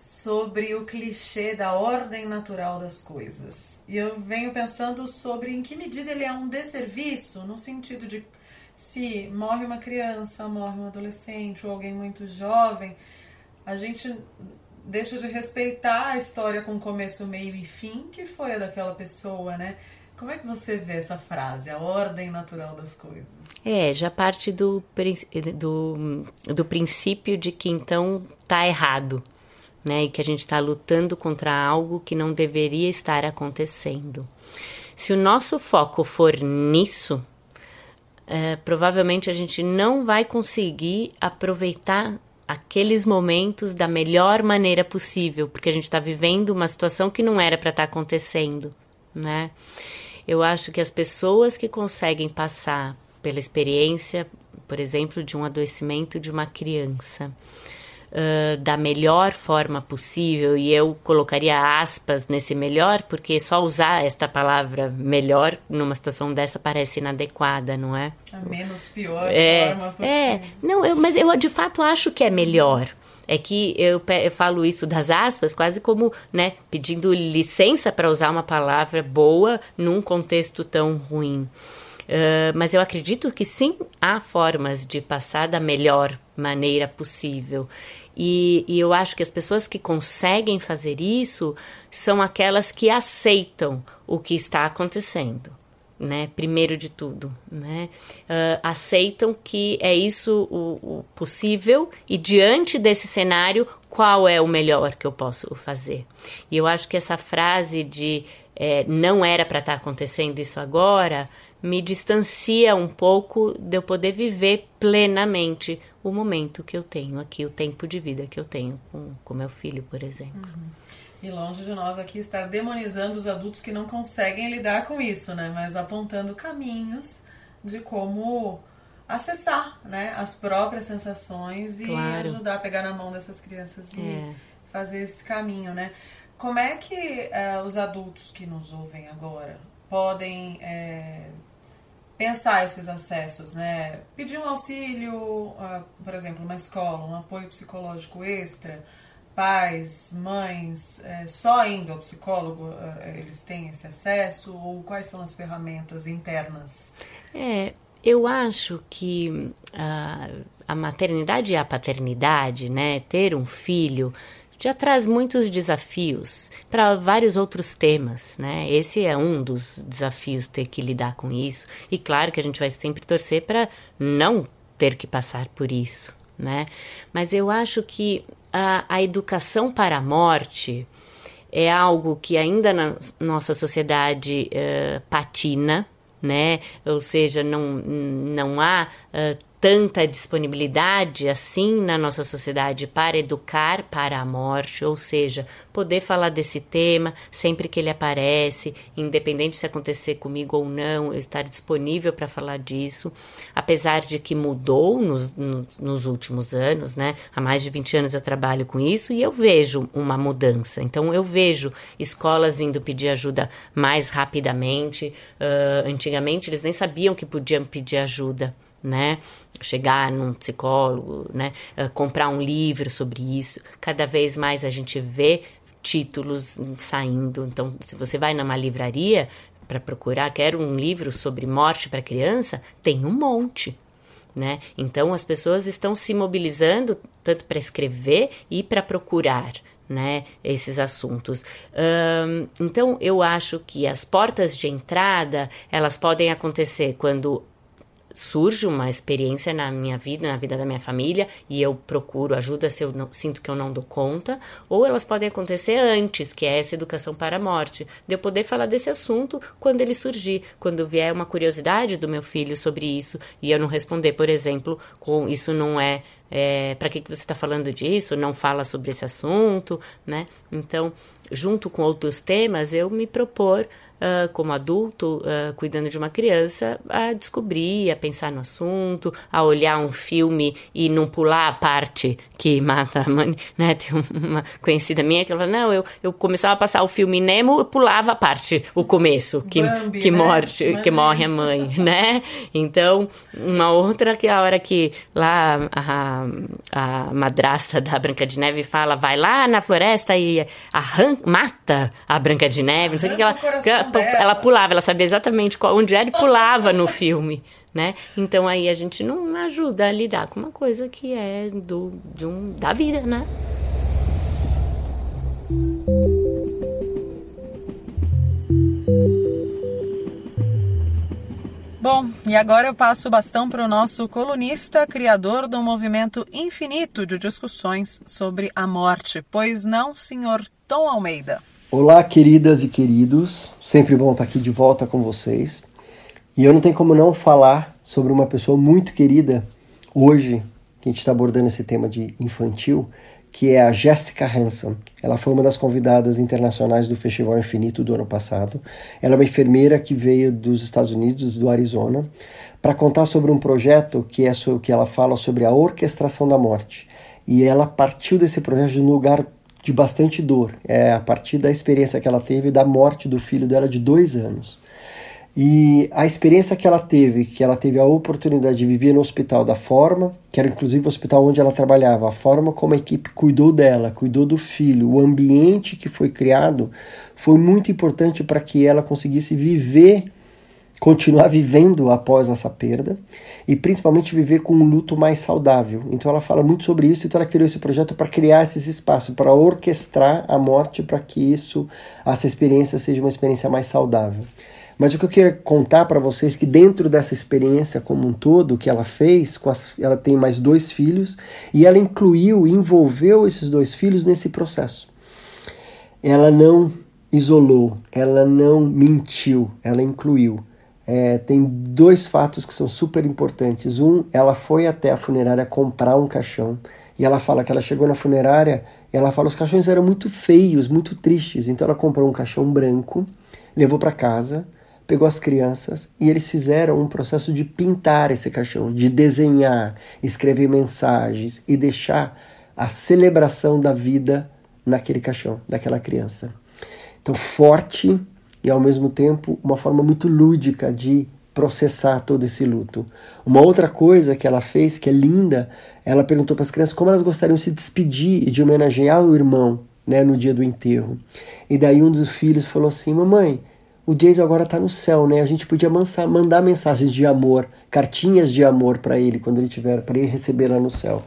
sobre o clichê da ordem natural das coisas. E eu venho pensando sobre em que medida ele é um desserviço, no sentido de se morre uma criança, morre um adolescente ou alguém muito jovem, a gente deixa de respeitar a história com começo, meio e fim que foi a daquela pessoa, né? Como é que você vê essa frase, a ordem natural das coisas? É, já parte do, do, do princípio de que então tá errado, né? E que a gente está lutando contra algo que não deveria estar acontecendo. Se o nosso foco for nisso, é, provavelmente a gente não vai conseguir aproveitar aqueles momentos da melhor maneira possível, porque a gente está vivendo uma situação que não era para estar tá acontecendo, né? Eu acho que as pessoas que conseguem passar pela experiência, por exemplo, de um adoecimento de uma criança, uh, da melhor forma possível, e eu colocaria aspas nesse melhor, porque só usar esta palavra melhor numa situação dessa parece inadequada, não é? A menos pior é, forma possível. É, não, eu, mas eu de fato acho que é melhor. É que eu, eu, falo isso das aspas quase como, né, pedindo licença para usar uma palavra boa num contexto tão ruim. Uh, mas eu acredito que sim, há formas de passar da melhor maneira possível. E, e eu acho que as pessoas que conseguem fazer isso são aquelas que aceitam o que está acontecendo. Né, primeiro de tudo, né, uh, aceitam que é isso o, o, possível e diante desse cenário qual é o melhor que eu posso fazer. E eu acho que essa frase de é, não era para estar tá acontecendo isso agora me distancia um pouco de eu poder viver plenamente o momento que eu tenho aqui, o tempo de vida que eu tenho com, com meu filho, por exemplo. Uhum. E longe de nós aqui estar demonizando os adultos que não conseguem lidar com isso, né? Mas apontando caminhos de como acessar, né, as próprias sensações e claro. ajudar a pegar na mão dessas crianças e é. fazer esse caminho, né? Como é que uh, os adultos que nos ouvem agora podem é, pensar esses acessos, né? Pedir um auxílio, uh, por exemplo, uma escola, um apoio psicológico extra, pais, mães, é, só indo ao psicólogo uh, eles têm esse acesso ou quais são as ferramentas internas? É, eu acho que uh, a maternidade e a paternidade, né, ter um filho já traz muitos desafios para vários outros temas, né? Esse é um dos desafios ter que lidar com isso. E claro que a gente vai sempre torcer para não ter que passar por isso, né? Mas eu acho que a, a educação para a morte é algo que ainda na nossa sociedade uh, patina, né? Ou seja, não, não há uh, tanta disponibilidade assim na nossa sociedade para educar para a morte, ou seja, poder falar desse tema sempre que ele aparece, independente se acontecer comigo ou não, eu estar disponível para falar disso, apesar de que mudou nos, nos, nos, últimos anos, né? Há mais de 20 anos eu trabalho com isso e eu vejo uma mudança. Então eu vejo escolas vindo pedir ajuda mais rapidamente. Uh, antigamente eles nem sabiam que podiam pedir ajuda né? Chegar num psicólogo, né? Uh, comprar um livro sobre isso. Cada vez mais a gente vê títulos saindo. Então, se você vai numa livraria para procurar, quero um livro sobre morte para criança, tem um monte. Né? Então as pessoas estão se mobilizando tanto para escrever e para procurar né, esses assuntos. Então eu acho que as portas de entrada elas podem acontecer quando surge uma experiência na minha vida, na vida da minha família, e eu procuro ajuda se eu não, sinto que eu não dou conta, ou elas podem acontecer antes, que é essa educação para a morte, de eu poder falar desse assunto quando ele surgir, quando vier uma curiosidade do meu filho sobre isso, e eu não responder, por exemplo, com isso não é é, para que, que você está falando disso? Não fala sobre esse assunto, né? Então, junto com outros temas, eu me propor uh, como adulto, uh, cuidando de uma criança, a descobrir, a pensar no assunto, a olhar um filme e não pular a parte que mata a mãe, *laughs* né? Tem uma conhecida minha que ela fala, não, eu, eu começava a passar o filme Nemo, eu pulava a parte, o começo, que, Bambi, que, né? morte, que morre a mãe, *laughs* né? Então, uma outra que a hora que lá a, a madrasta da Branca de Neve fala, vai lá na floresta e arranca, mata a Branca de Neve, não sei o que ela, ela pulava, ela sabia exatamente qual, onde era e pulava no filme, né? Então aí a gente não ajuda a lidar com uma coisa que é do, de um, da vida, né? Bom, e agora eu passo o bastão para o nosso colunista, criador do movimento infinito de discussões sobre a morte. Pois não, senhor Tom Almeida? Olá, queridas e queridos. Sempre bom estar aqui de volta com vocês. E eu não tenho como não falar sobre uma pessoa muito querida hoje, que a gente está abordando esse tema de infantil, que é a Jessica Hanson. Ela foi uma das convidadas internacionais do Festival Infinito do ano passado. Ela é uma enfermeira que veio dos Estados Unidos, do Arizona, para contar sobre um projeto que é que ela fala sobre a orquestração da morte. E ela partiu desse projeto de um lugar de bastante dor, é a partir da experiência que ela teve da morte do filho dela de dois anos. E a experiência que ela teve, que ela teve a oportunidade de viver no hospital da forma, que era inclusive o hospital onde ela trabalhava, a forma como a equipe cuidou dela, cuidou do filho, o ambiente que foi criado, foi muito importante para que ela conseguisse viver, continuar vivendo após essa perda e principalmente viver com um luto mais saudável. Então ela fala muito sobre isso, então ela criou esse projeto para criar esses espaços, para orquestrar a morte para que isso, essa experiência seja uma experiência mais saudável. Mas o que eu quero contar para vocês é que dentro dessa experiência como um todo que ela fez, as, ela tem mais dois filhos e ela incluiu, envolveu esses dois filhos nesse processo. Ela não isolou, ela não mentiu, ela incluiu. É, tem dois fatos que são super importantes. Um, ela foi até a funerária comprar um caixão e ela fala que ela chegou na funerária e ela fala os caixões eram muito feios, muito tristes. Então ela comprou um caixão branco, levou para casa pegou as crianças e eles fizeram um processo de pintar esse caixão, de desenhar, escrever mensagens e deixar a celebração da vida naquele caixão, daquela criança. Então, forte e ao mesmo tempo uma forma muito lúdica de processar todo esse luto. Uma outra coisa que ela fez, que é linda, ela perguntou para as crianças como elas gostariam de se despedir e de homenagear o irmão né, no dia do enterro. E daí um dos filhos falou assim: Mamãe, o Jason agora está no céu, né? A gente podia mandar mensagens de amor, cartinhas de amor para ele quando ele tiver, para ele receber lá no céu.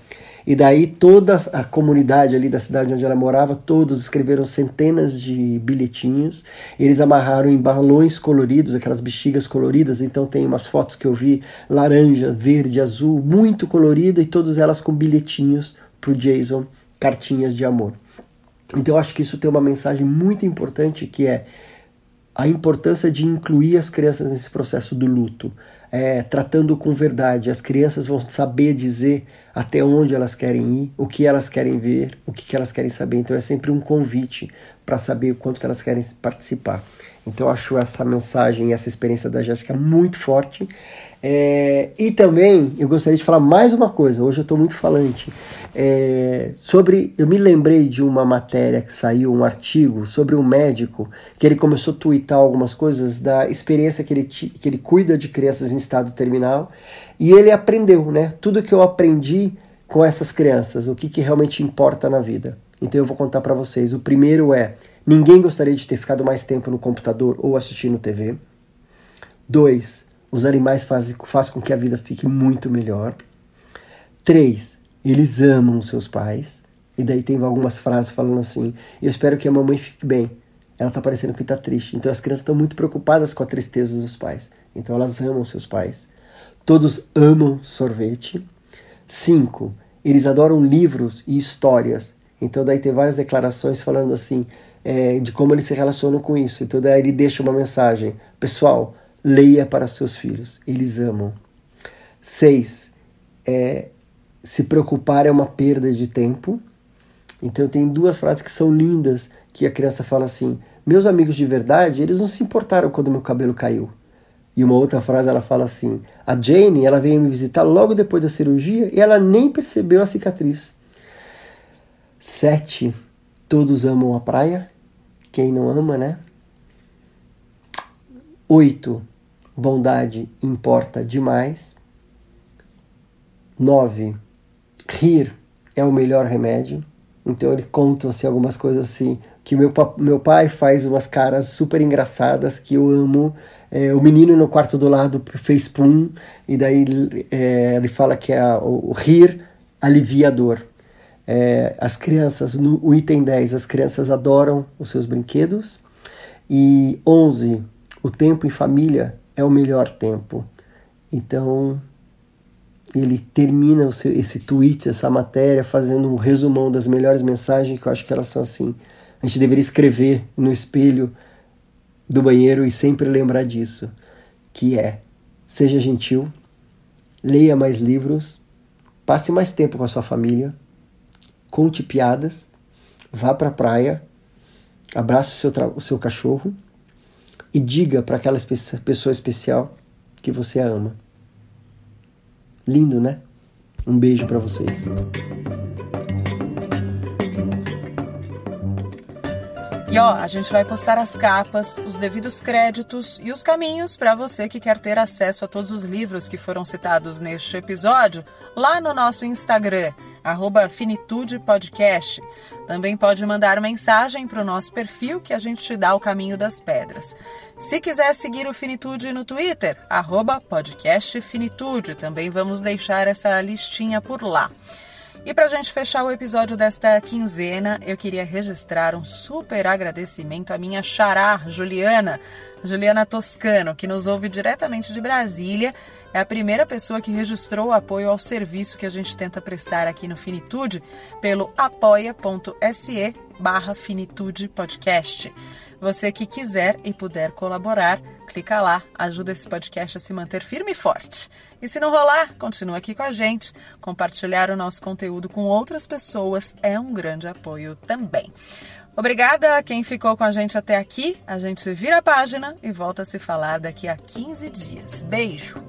E daí toda a comunidade ali da cidade onde ela morava, todos escreveram centenas de bilhetinhos. Eles amarraram em balões coloridos, aquelas bexigas coloridas. Então tem umas fotos que eu vi laranja, verde, azul, muito colorido e todas elas com bilhetinhos para o Jason, cartinhas de amor. Então eu acho que isso tem uma mensagem muito importante que é a importância de incluir as crianças nesse processo do luto, é, tratando com verdade. As crianças vão saber dizer até onde elas querem ir, o que elas querem ver, o que, elas querem saber. Então é sempre um convite para saber o quanto que elas querem participar. Então eu acho essa mensagem, essa experiência da Jéssica muito forte. É, e também eu gostaria de falar mais uma coisa, hoje eu estou muito falante. É, sobre, eu me lembrei de uma matéria que saiu, um artigo sobre um médico que ele começou a twittar algumas coisas da experiência que ele, que ele cuida de crianças em estado terminal e ele aprendeu, né? Tudo que eu aprendi com essas crianças, o que, que realmente importa na vida. Então eu vou contar para vocês. O primeiro é: ninguém gostaria de ter ficado mais tempo no computador ou assistindo TV. Dois, os animais fazem, fazem com que a vida fique muito melhor. Três, eles amam seus pais. E daí tem algumas frases falando assim: Eu espero que a mamãe fique bem. Ela tá parecendo que tá triste. Então as crianças estão muito preocupadas com a tristeza dos pais. Então elas amam seus pais. Todos amam sorvete. Cinco, eles adoram livros e histórias. Então daí tem várias declarações falando assim é, de como eles se relacionam com isso. Então daí ele deixa uma mensagem: Pessoal, leia para seus filhos, eles amam. Seis, é, se preocupar é uma perda de tempo. Então tem duas frases que são lindas, que a criança fala assim: meus amigos de verdade, eles não se importaram quando meu cabelo caiu. E uma outra frase ela fala assim: a Jane, ela veio me visitar logo depois da cirurgia e ela nem percebeu a cicatriz. Sete, todos amam a praia. Quem não ama, né? Oito, bondade importa demais. 9. Rir é o melhor remédio. Então ele conta assim, algumas coisas assim, que meu, meu pai faz umas caras super engraçadas que eu amo. É, o menino no quarto do lado fez pum, e daí é, ele fala que é o, o rir alivia a dor. É, as crianças, no o item 10, as crianças adoram os seus brinquedos. E 11, o tempo em família é o melhor tempo. Então, ele termina seu, esse tweet, essa matéria, fazendo um resumão das melhores mensagens, que eu acho que elas são assim. A gente deveria escrever no espelho do banheiro e sempre lembrar disso, que é: seja gentil, leia mais livros, passe mais tempo com a sua família, conte piadas, vá para a praia, abrace o seu, o seu cachorro e diga para aquela pessoa especial que você a ama. Lindo, né? Um beijo para vocês. E ó, a gente vai postar as capas, os devidos créditos e os caminhos para você que quer ter acesso a todos os livros que foram citados neste episódio lá no nosso Instagram, arroba Finitude Podcast. Também pode mandar mensagem para o nosso perfil que a gente te dá o caminho das pedras. Se quiser seguir o Finitude no Twitter, arroba podcast Finitude. Também vamos deixar essa listinha por lá. E para a gente fechar o episódio desta quinzena, eu queria registrar um super agradecimento à minha xará, Juliana, Juliana Toscano, que nos ouve diretamente de Brasília. É a primeira pessoa que registrou o apoio ao serviço que a gente tenta prestar aqui no Finitude pelo apoia.se barra Finitude Podcast. Você que quiser e puder colaborar, clica lá, ajuda esse podcast a se manter firme e forte. E se não rolar, continua aqui com a gente. Compartilhar o nosso conteúdo com outras pessoas é um grande apoio também. Obrigada a quem ficou com a gente até aqui. A gente vira a página e volta a se falar daqui a 15 dias. Beijo!